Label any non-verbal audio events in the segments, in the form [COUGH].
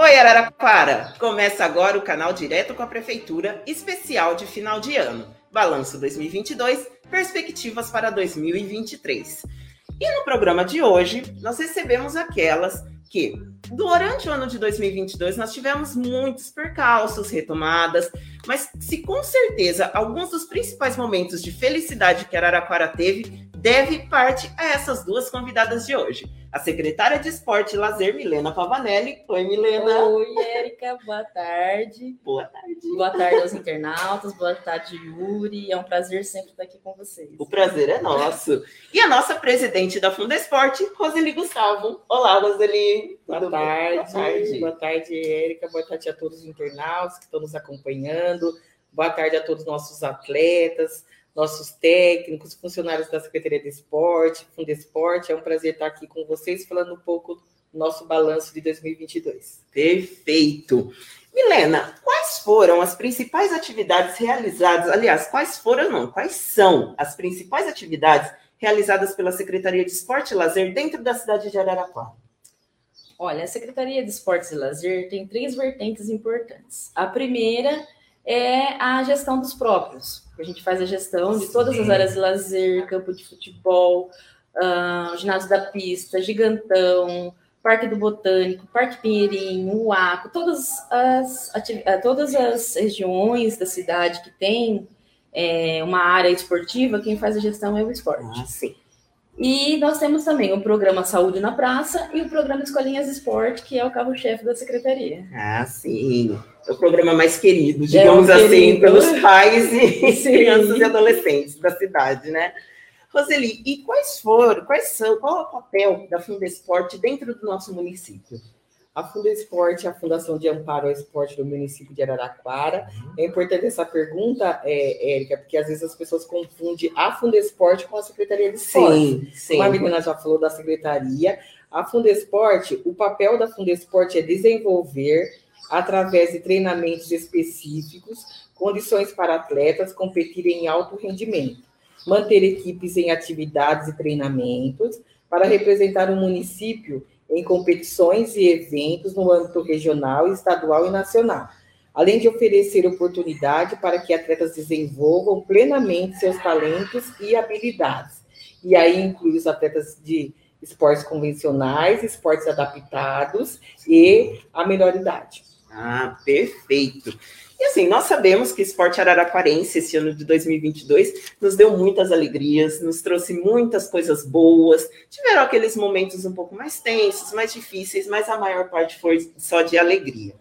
Oi, Araraquara! Começa agora o canal Direto com a Prefeitura, especial de final de ano. Balanço 2022, perspectivas para 2023. E no programa de hoje, nós recebemos aquelas que, durante o ano de 2022, nós tivemos muitos percalços, retomadas, mas se com certeza alguns dos principais momentos de felicidade que Araraquara teve deve parte a essas duas convidadas de hoje a secretária de Esporte e Lazer, Milena Pavanelli. Oi, Milena. Oi, Érica, boa tarde. Boa tarde. Boa tarde aos internautas, boa tarde, Yuri. É um prazer sempre estar aqui com vocês. O prazer é nosso. E a nossa presidente da Funda Esporte, Roseli Gustavo. Olá, Roseli. Boa tarde. Boa tarde. Boa tarde, Érica. Boa tarde a todos os internautas que estão nos acompanhando. Boa tarde a todos os nossos atletas nossos técnicos, funcionários da Secretaria de Esporte, Fundesporte. É um prazer estar aqui com vocês falando um pouco do nosso balanço de 2022. Perfeito. Milena, quais foram as principais atividades realizadas? Aliás, quais foram, não, quais são as principais atividades realizadas pela Secretaria de Esporte e Lazer dentro da cidade de Araraquara? Olha, a Secretaria de Esportes e Lazer tem três vertentes importantes. A primeira é a gestão dos próprios. A gente faz a gestão de todas as áreas de lazer, campo de futebol, uh, ginásio da pista, gigantão, Parque do Botânico, Parque Pinheirinho, Uaco, todas as, ah, todas as regiões da cidade que tem é, uma área esportiva, quem faz a gestão é o esporte. Ah, sim. E nós temos também o programa Saúde na Praça e o programa Escolinhas Esporte, que é o carro-chefe da secretaria. Ah, sim. É o programa mais querido, digamos é assim, querido. pelos pais e [LAUGHS] [LAUGHS] sim. crianças e adolescentes da cidade, né? Roseli, e quais foram, quais são, qual é o papel da Fundesporte dentro do nosso município? A Fundesporte é a Fundação de Amparo ao Esporte do município de Araraquara. É importante essa pergunta, é, Érica, porque às vezes as pessoas confundem a Fundesporte com a Secretaria de Esporte. Sim, sim. Como a menina já falou da Secretaria, a Fundesporte, o papel da Fundesporte é desenvolver, através de treinamentos específicos, condições para atletas competirem em alto rendimento, manter equipes em atividades e treinamentos, para representar o município em competições e eventos no âmbito regional, estadual e nacional, além de oferecer oportunidade para que atletas desenvolvam plenamente seus talentos e habilidades. E aí inclui os atletas de esportes convencionais, esportes adaptados e a menor idade. Ah, perfeito. E assim, nós sabemos que o esporte araraquarense, esse ano de 2022, nos deu muitas alegrias, nos trouxe muitas coisas boas. Tiveram aqueles momentos um pouco mais tensos, mais difíceis, mas a maior parte foi só de alegria.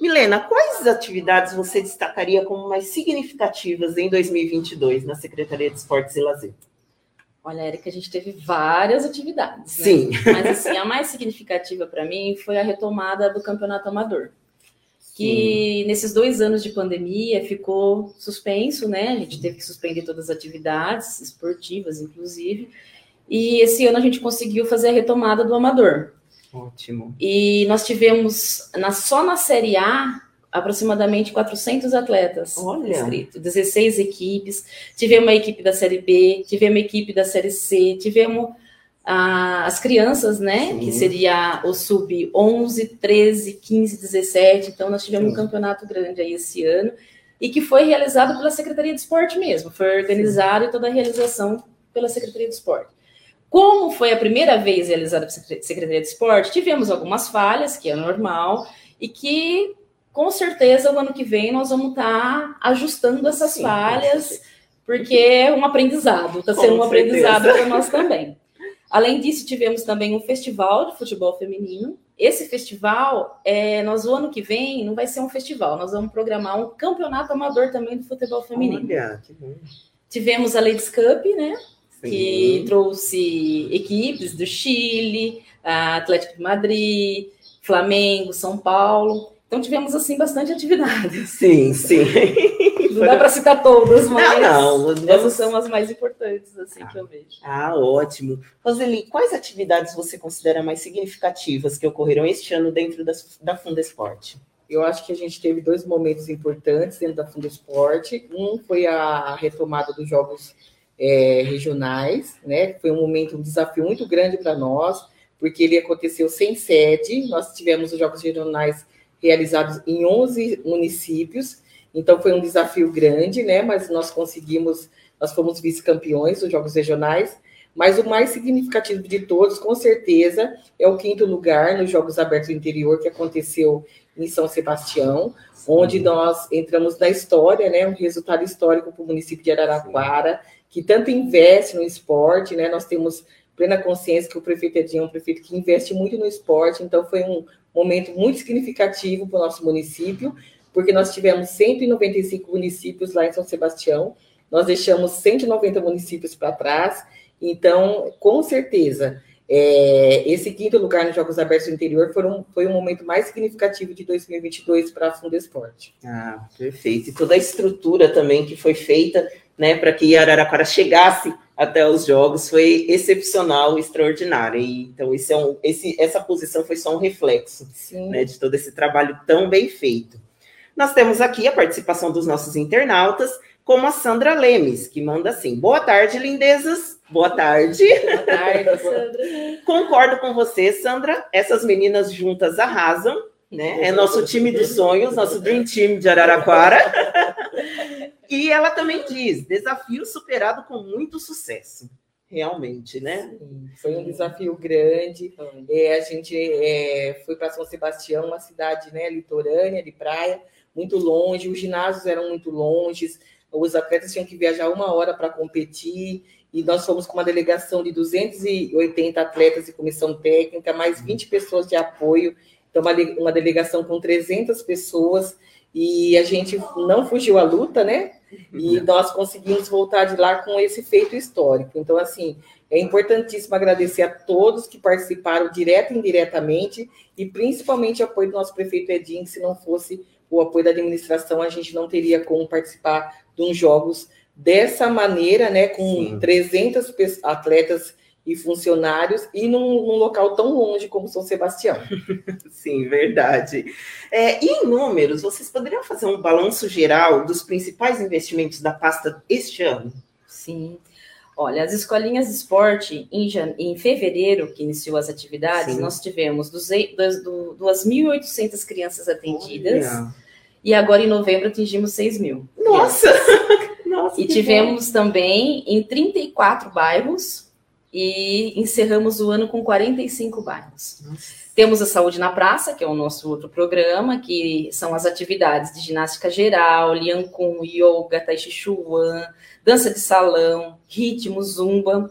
Milena, quais atividades você destacaria como mais significativas em 2022 na Secretaria de Esportes e Lazer? Olha, Erika, a gente teve várias atividades. Né? Sim. Mas assim, a mais significativa para mim foi a retomada do campeonato amador que nesses dois anos de pandemia ficou suspenso, né? A gente teve que suspender todas as atividades esportivas, inclusive. E esse ano a gente conseguiu fazer a retomada do amador. Ótimo. E nós tivemos na, só na Série A aproximadamente 400 atletas Olha. inscritos, 16 equipes. Tivemos uma equipe da Série B, tivemos uma equipe da Série C, tivemos as crianças, né? Sim. Que seria o sub 11, 13, 15, 17. Então, nós tivemos Sim. um campeonato grande aí esse ano e que foi realizado pela Secretaria de Esporte mesmo. Foi organizado Sim. e toda a realização pela Secretaria de Esporte. Como foi a primeira vez realizada pela Secretaria de Esporte, tivemos algumas falhas, que é normal, e que com certeza o ano que vem nós vamos estar ajustando essas falhas, porque é um aprendizado, está sendo um aprendizado para nós também. Além disso, tivemos também um festival de futebol feminino. Esse festival, é, nós o ano que vem, não vai ser um festival, nós vamos programar um campeonato amador também do futebol feminino. Olha, que bom. Tivemos a Ladies Cup, né? Sim. Que trouxe equipes do Chile, Atlético de Madrid, Flamengo, São Paulo. Então tivemos assim bastante atividade. Sim, sim. [LAUGHS] Não dá para citar todas, mas não, não, essas são as mais importantes assim ah, que eu vejo. Ah, ótimo. Roseli, quais atividades você considera mais significativas que ocorreram este ano dentro da, da Funda Esporte? Eu acho que a gente teve dois momentos importantes dentro da Funda Esporte. Um foi a retomada dos jogos é, regionais, né? Foi um momento, um desafio muito grande para nós, porque ele aconteceu sem sede. Nós tivemos os jogos regionais realizados em 11 municípios. Então foi um desafio grande, né? Mas nós conseguimos, nós fomos vice-campeões dos Jogos Regionais. Mas o mais significativo de todos, com certeza, é o quinto lugar nos Jogos Abertos do Interior, que aconteceu em São Sebastião, Sim. onde nós entramos na história, né? Um resultado histórico para o município de Araraquara, Sim. que tanto investe no esporte, né? Nós temos plena consciência que o prefeito Edinho é um prefeito que investe muito no esporte, então foi um momento muito significativo para o nosso município, porque nós tivemos 195 municípios lá em São Sebastião, nós deixamos 190 municípios para trás, então, com certeza, é, esse quinto lugar nos Jogos Abertos do Interior foi um, foi um momento mais significativo de 2022 para a Fundesporte. Ah, perfeito. E toda a estrutura também que foi feita né, para que Araraquara chegasse até os jogos foi excepcional, extraordinária. E, então, esse é um, esse, essa posição foi só um reflexo né, de todo esse trabalho tão bem feito. Nós temos aqui a participação dos nossos internautas, como a Sandra Lemes, que manda assim: Boa tarde, lindezas. Boa tarde. Boa tarde, [LAUGHS] Sandra. Concordo com você, Sandra. Essas meninas juntas arrasam. Né? É nosso time dos sonhos, nosso Dream Team de Araraquara. E ela também diz: desafio superado com muito sucesso. Realmente, né? Sim, foi um desafio grande. É, a gente é, foi para São Sebastião, uma cidade né, litorânea, de praia, muito longe, os ginásios eram muito longes, os atletas tinham que viajar uma hora para competir, e nós fomos com uma delegação de 280 atletas e comissão técnica, mais 20 pessoas de apoio, então uma, uma delegação com 300 pessoas, e a gente não fugiu à luta, né? E nós conseguimos voltar de lá com esse feito histórico. Então, assim, é importantíssimo agradecer a todos que participaram direto e indiretamente, e principalmente o apoio do nosso prefeito Edinho, que se não fosse o apoio da administração, a gente não teria como participar de uns jogos dessa maneira, né, com Sim. 300 atletas e funcionários e num, num, local tão longe como São Sebastião. [LAUGHS] Sim, verdade. É, e em números, vocês poderiam fazer um balanço geral dos principais investimentos da pasta este ano? Sim. Olha, as escolinhas de esporte, em, em fevereiro, que iniciou as atividades, Sim. nós tivemos 2.800 crianças atendidas. Olha. E agora, em novembro, atingimos 6 mil. Nossa! [LAUGHS] Nossa e tivemos bom. também em 34 bairros e encerramos o ano com 45 bairros. Nossa. Temos a Saúde na Praça, que é o nosso outro programa, que são as atividades de ginástica geral, Lian Kun, yoga, tai chi chuan, dança de salão, ritmo, zumba,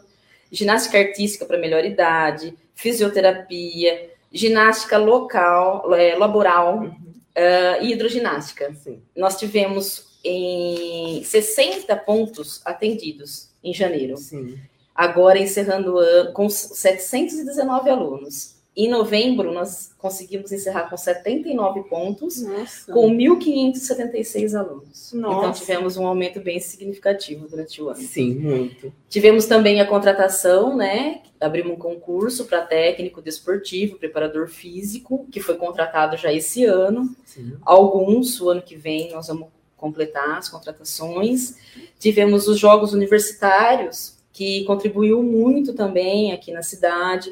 ginástica artística para melhor idade, fisioterapia, ginástica local, é, laboral uhum. Uh, e hidroginástica. Sim. Nós tivemos em 60 pontos atendidos em janeiro. Sim agora encerrando com 719 alunos. Em novembro, nós conseguimos encerrar com 79 pontos, Nossa. com 1.576 alunos. Nossa. Então, tivemos um aumento bem significativo durante o ano. Sim, muito. Tivemos também a contratação, né? Abrimos um concurso para técnico desportivo, preparador físico, que foi contratado já esse ano. Sim. Alguns, o ano que vem, nós vamos completar as contratações. Tivemos os jogos universitários, que contribuiu muito também aqui na cidade.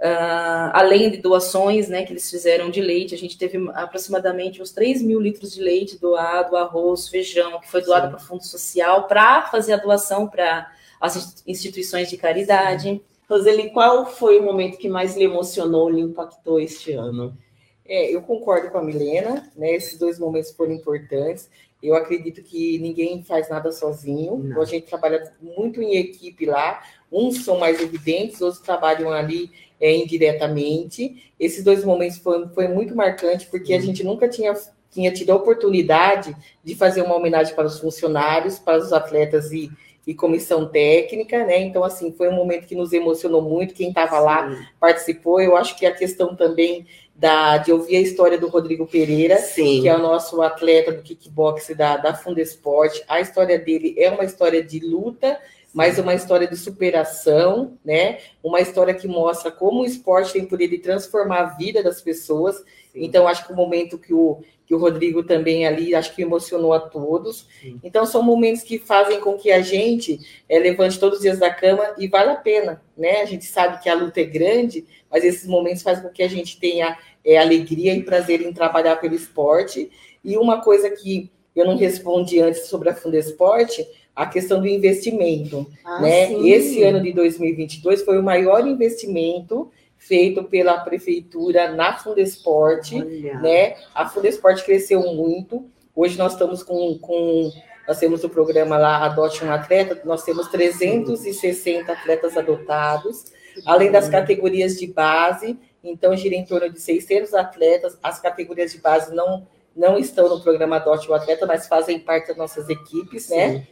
Uh, além de doações né, que eles fizeram de leite, a gente teve aproximadamente uns 3 mil litros de leite doado, arroz, feijão, que foi doado para o Fundo Social para fazer a doação para as instituições de caridade. Roseli, qual foi o momento que mais lhe emocionou, lhe impactou este ano? É, eu concordo com a Milena, né? Esses dois momentos foram importantes. Eu acredito que ninguém faz nada sozinho. Então, a gente trabalha muito em equipe lá. Uns são mais evidentes, outros trabalham ali é, indiretamente. Esses dois momentos foi, foi muito marcante, porque a uhum. gente nunca tinha, tinha tido a oportunidade de fazer uma homenagem para os funcionários, para os atletas e, e comissão técnica, né? Então, assim, foi um momento que nos emocionou muito. Quem estava lá participou. Eu acho que a questão também da, de ouvir a história do Rodrigo Pereira, Sim. que é o nosso atleta do kickbox da, da Fundesport. A história dele é uma história de luta, mas uma história de superação, né? Uma história que mostra como o esporte tem poder de transformar a vida das pessoas. Sim. Então, acho que o momento que o, que o Rodrigo também ali, acho que emocionou a todos. Sim. Então, são momentos que fazem com que a gente é, levante todos os dias da cama e vale a pena, né? A gente sabe que a luta é grande, mas esses momentos fazem com que a gente tenha é, alegria e prazer em trabalhar pelo esporte. E uma coisa que eu não respondi antes sobre a Fundesporte, a questão do investimento. Ah, né? Esse ano de 2022 foi o maior investimento feito pela prefeitura na Fundesporte. Né? A Fundesporte cresceu muito. Hoje nós estamos com, com nós temos o programa lá Adote um Atleta, nós temos 360 atletas adotados, além das categorias de base, então gira em torno de 600 atletas. As categorias de base não não estão no programa Adote o Atleta, mas fazem parte das nossas equipes, né?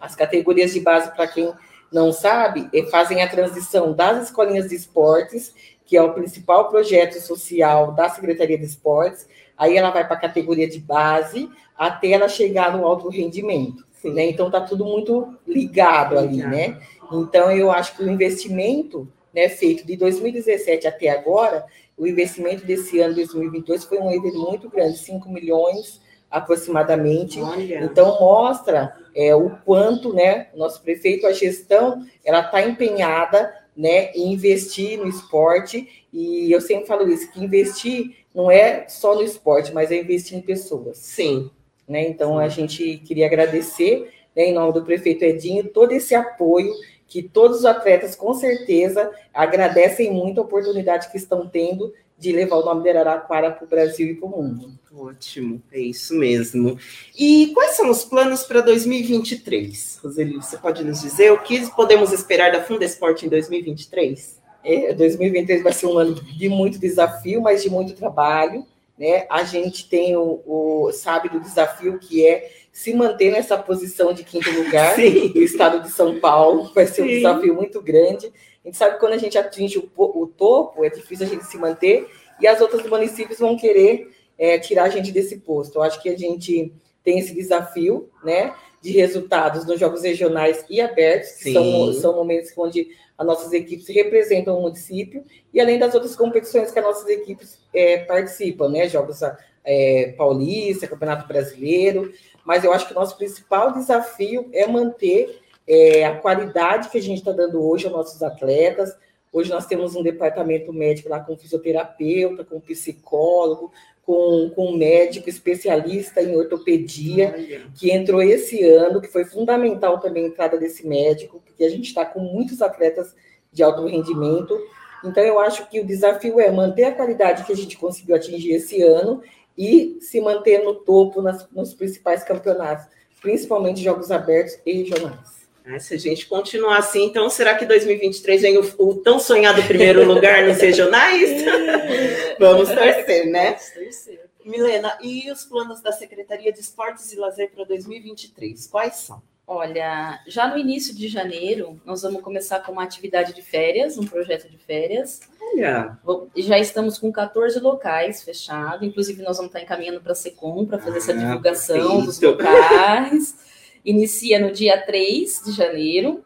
As categorias de base, para quem não sabe, é, fazem a transição das escolinhas de esportes, que é o principal projeto social da Secretaria de Esportes, aí ela vai para a categoria de base, até ela chegar no alto rendimento. Né? Então, está tudo muito ligado ali, né? Então, eu acho que o investimento né, feito de 2017 até agora, o investimento desse ano, 2022, foi um evento muito grande, 5 milhões aproximadamente. Olha. Então, mostra é, o quanto, né, nosso prefeito, a gestão, ela está empenhada, né, em investir no esporte, e eu sempre falo isso, que investir não é só no esporte, mas é investir em pessoas. Sim. Né? Então, Sim. a gente queria agradecer, né, em nome do prefeito Edinho, todo esse apoio que todos os atletas, com certeza, agradecem muito a oportunidade que estão tendo de levar o nome de Araraquara para o Brasil e para o mundo. Ótimo, é isso mesmo. E quais são os planos para 2023? Roseli, você pode nos dizer o que podemos esperar da Funda Esporte em 2023? É, 2023 vai ser um ano de muito desafio, mas de muito trabalho. Né? A gente tem o, o sabe do desafio que é se manter nessa posição de quinto lugar [LAUGHS] Sim. no estado de São Paulo. Vai ser Sim. um desafio muito grande. A gente sabe que quando a gente atinge o, o topo, é difícil a gente se manter, e as outras municípios vão querer é, tirar a gente desse posto. Eu acho que a gente tem esse desafio, né, de resultados nos jogos regionais e abertos, que são, são momentos onde as nossas equipes representam o município, e além das outras competições que as nossas equipes é, participam, né, jogos é, paulista, campeonato brasileiro, mas eu acho que o nosso principal desafio é manter é, a qualidade que a gente está dando hoje aos nossos atletas, Hoje nós temos um departamento médico lá com fisioterapeuta, com psicólogo, com, com um médico especialista em ortopedia, que entrou esse ano, que foi fundamental também a entrada desse médico, porque a gente está com muitos atletas de alto rendimento. Então, eu acho que o desafio é manter a qualidade que a gente conseguiu atingir esse ano e se manter no topo nas, nos principais campeonatos, principalmente jogos abertos e regionais. Ah, se a gente continuar assim, então será que 2023 vem o, o tão sonhado primeiro lugar nos regionais? [LAUGHS] Vamos torcer, né? Vamos torcer. Milena, e os planos da Secretaria de Esportes e Lazer para 2023? Quais são? Olha, já no início de janeiro, nós vamos começar com uma atividade de férias, um projeto de férias. Olha! Já estamos com 14 locais fechados, inclusive nós vamos estar encaminhando para a SECOM para fazer ah, essa divulgação perfeito. dos locais. [LAUGHS] Inicia no dia 3 de janeiro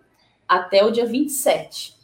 até o dia 27.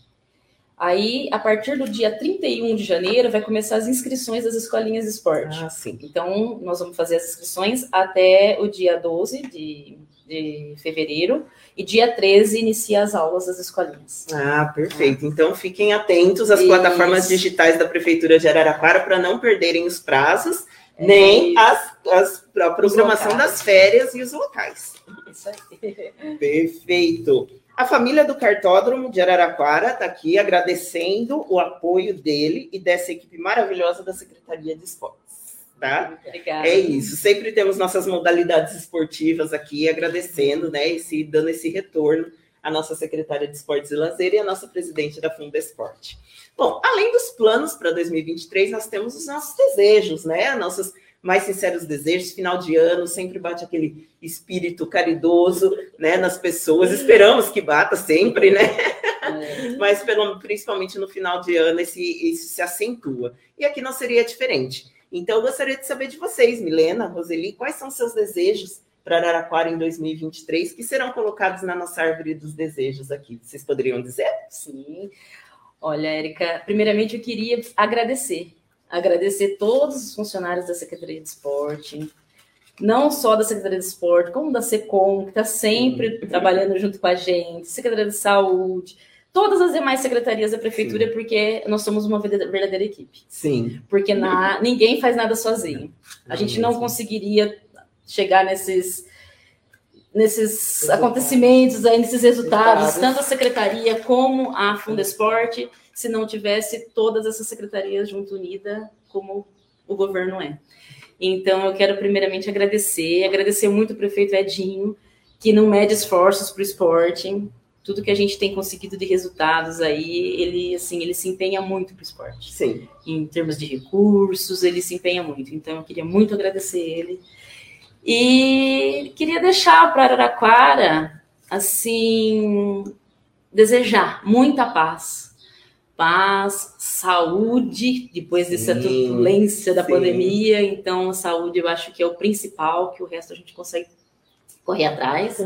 Aí, a partir do dia 31 de janeiro, vai começar as inscrições das escolinhas de esporte. Ah, sim. Então, nós vamos fazer as inscrições até o dia 12 de, de fevereiro. E dia 13 inicia as aulas das escolinhas. Ah, perfeito. Então, fiquem atentos às Isso. plataformas digitais da Prefeitura de Araraquara para não perderem os prazos, é nem as, as, a programação das férias e os locais. Isso aí. Perfeito. A família do Cartódromo de Araraquara está aqui agradecendo o apoio dele e dessa equipe maravilhosa da Secretaria de Esportes. Tá? Obrigada. É isso. Sempre temos nossas modalidades esportivas aqui agradecendo, né? Esse, dando esse retorno à nossa secretária de Esportes e Lazer e à nossa presidente da Funda Esporte. Bom, além dos planos para 2023, nós temos os nossos desejos, né? Nossas mais sinceros desejos, final de ano, sempre bate aquele espírito caridoso, né, nas pessoas. Esperamos que bata sempre, né? É. Mas pelo, principalmente no final de ano esse, isso se acentua. E aqui não seria diferente. Então eu gostaria de saber de vocês, Milena, Roseli, quais são seus desejos para Araraquara em 2023 que serão colocados na nossa árvore dos desejos aqui? Vocês poderiam dizer? Sim. Olha, Érica, primeiramente eu queria agradecer agradecer todos os funcionários da Secretaria de Esporte, não só da Secretaria de Esporte, como da SECOM, que está sempre trabalhando junto com a gente, Secretaria de Saúde, todas as demais secretarias da prefeitura, Sim. porque nós somos uma verdadeira equipe. Sim. Porque na, ninguém faz nada sozinho. A não gente não conseguiria chegar nesses nesses acontecimentos aí, nesses resultados, tanto a secretaria como a Fundesporte, se não tivesse todas essas secretarias junto unida, como o governo é. Então, eu quero primeiramente agradecer, agradecer muito o prefeito Edinho, que não mede esforços para o esporte, tudo que a gente tem conseguido de resultados aí, ele assim, ele se empenha muito para o esporte. Sim. Em termos de recursos, ele se empenha muito. Então, eu queria muito agradecer ele. E queria deixar para Araraquara, assim, desejar muita paz. Paz, saúde, depois dessa sim, turbulência da sim. pandemia. Então, a saúde eu acho que é o principal, que o resto a gente consegue correr atrás.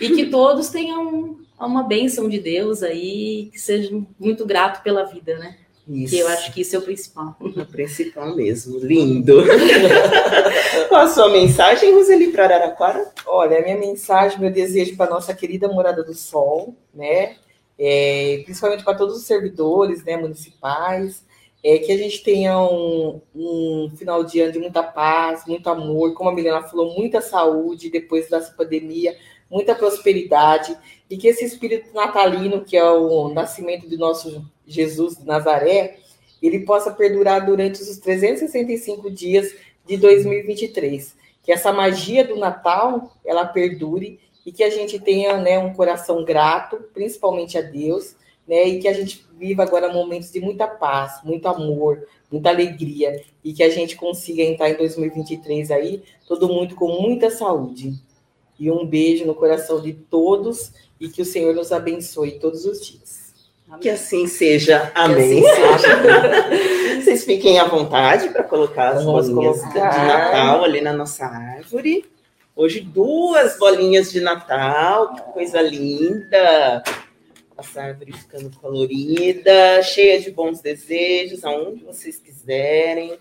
E que todos tenham uma bênção de Deus aí, que sejam muito grato pela vida, né? Isso. Que eu acho que isso é o principal. O principal mesmo. Lindo. [LAUGHS] Qual a sua mensagem, Roseli, para Araraquara? Olha, a minha mensagem, meu desejo para nossa querida Morada do Sol, né? É, principalmente para todos os servidores né, municipais, é, que a gente tenha um, um, final de ano de muita paz, muito amor, como a Milena falou, muita saúde depois dessa pandemia, muita prosperidade, e que esse espírito natalino, que é o nascimento de nosso Jesus de Nazaré, ele possa perdurar durante os 365 dias de 2023. Que essa magia do Natal, ela perdure e que a gente tenha né, um coração grato, principalmente a Deus, né? E que a gente viva agora momentos de muita paz, muito amor, muita alegria e que a gente consiga entrar em 2023 aí, todo mundo com muita saúde. E um beijo no coração de todos e que o Senhor nos abençoe todos os dias. Amém. Que assim seja. Amém. Assim seja. [LAUGHS] Vocês fiquem à vontade para colocar as bolinhas de Natal ali na nossa árvore. Hoje, duas bolinhas de Natal, que coisa linda essa árvore ficando colorida, cheia de bons desejos, aonde vocês quiserem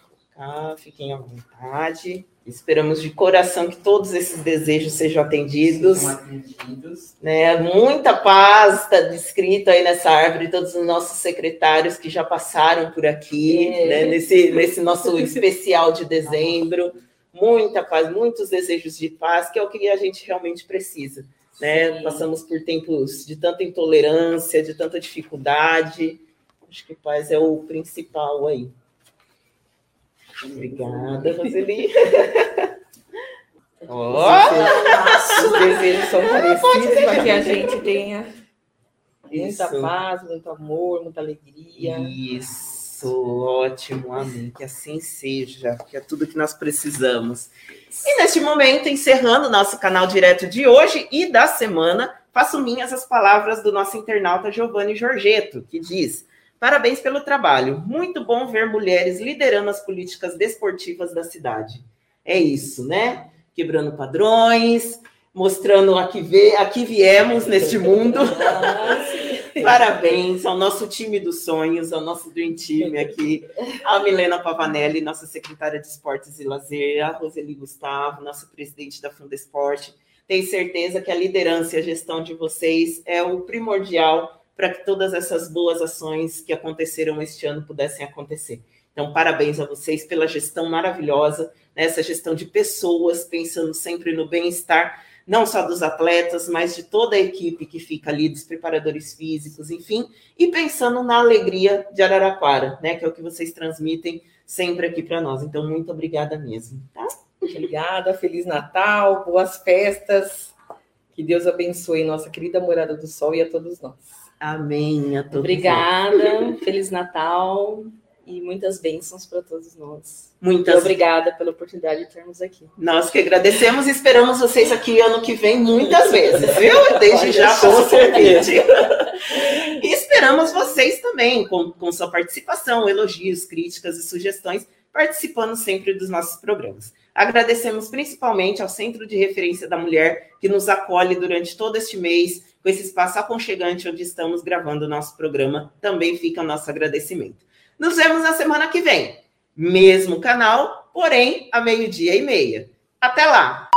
fiquem à vontade. Esperamos de coração que todos esses desejos sejam atendidos. atendidos. Né? Muita paz está descrito aí nessa árvore, todos os nossos secretários que já passaram por aqui, é. né? nesse, nesse nosso [LAUGHS] especial de dezembro. Muita paz, muitos desejos de paz, que é o que a gente realmente precisa né? Passamos por tempos de tanta intolerância, de tanta dificuldade. Acho que paz é o principal aí. Obrigada, Roseli. Ó, oh, os desejos são parecidos para que a gente tenha muita Isso. paz, muito amor, muita alegria. Isso, ótimo, amém. Que assim seja, que é tudo que nós precisamos. E neste momento, encerrando nosso canal direto de hoje e da semana, faço minhas as palavras do nosso internauta Giovanni Giorgetto, que diz: Parabéns pelo trabalho. Muito bom ver mulheres liderando as políticas desportivas da cidade. É isso, né? Quebrando padrões, mostrando a que, vê, a que viemos neste mundo. [LAUGHS] Parabéns ao nosso time dos sonhos, ao nosso Dream Team aqui, a Milena Pavanelli, nossa secretária de Esportes e Lazer, a Roseli Gustavo, nossa presidente da Fundesporte. Tenho certeza que a liderança e a gestão de vocês é o primordial para que todas essas boas ações que aconteceram este ano pudessem acontecer. Então, parabéns a vocês pela gestão maravilhosa, né? essa gestão de pessoas, pensando sempre no bem-estar não só dos atletas, mas de toda a equipe que fica ali, dos preparadores físicos, enfim, e pensando na alegria de Araraquara, né, que é o que vocês transmitem sempre aqui para nós. Então, muito obrigada mesmo, tá? Obrigada, Feliz Natal, boas festas, que Deus abençoe nossa querida Morada do Sol e a todos nós. Amém. A todos Obrigada, nós. Feliz Natal e muitas bênçãos para todos nós. Muitas. obrigada pela oportunidade de termos aqui. Nós que agradecemos e esperamos vocês aqui ano que vem muitas vezes, viu? Desde já com certeza. e esperamos vocês também com, com sua participação, elogios, críticas e sugestões, participando sempre dos nossos programas. Agradecemos principalmente ao Centro de Referência da Mulher, que nos acolhe durante todo este mês, com esse espaço aconchegante onde estamos gravando o nosso programa. Também fica o nosso agradecimento. Nos vemos na semana que vem. Mesmo canal, porém, a meio-dia e meia. Até lá!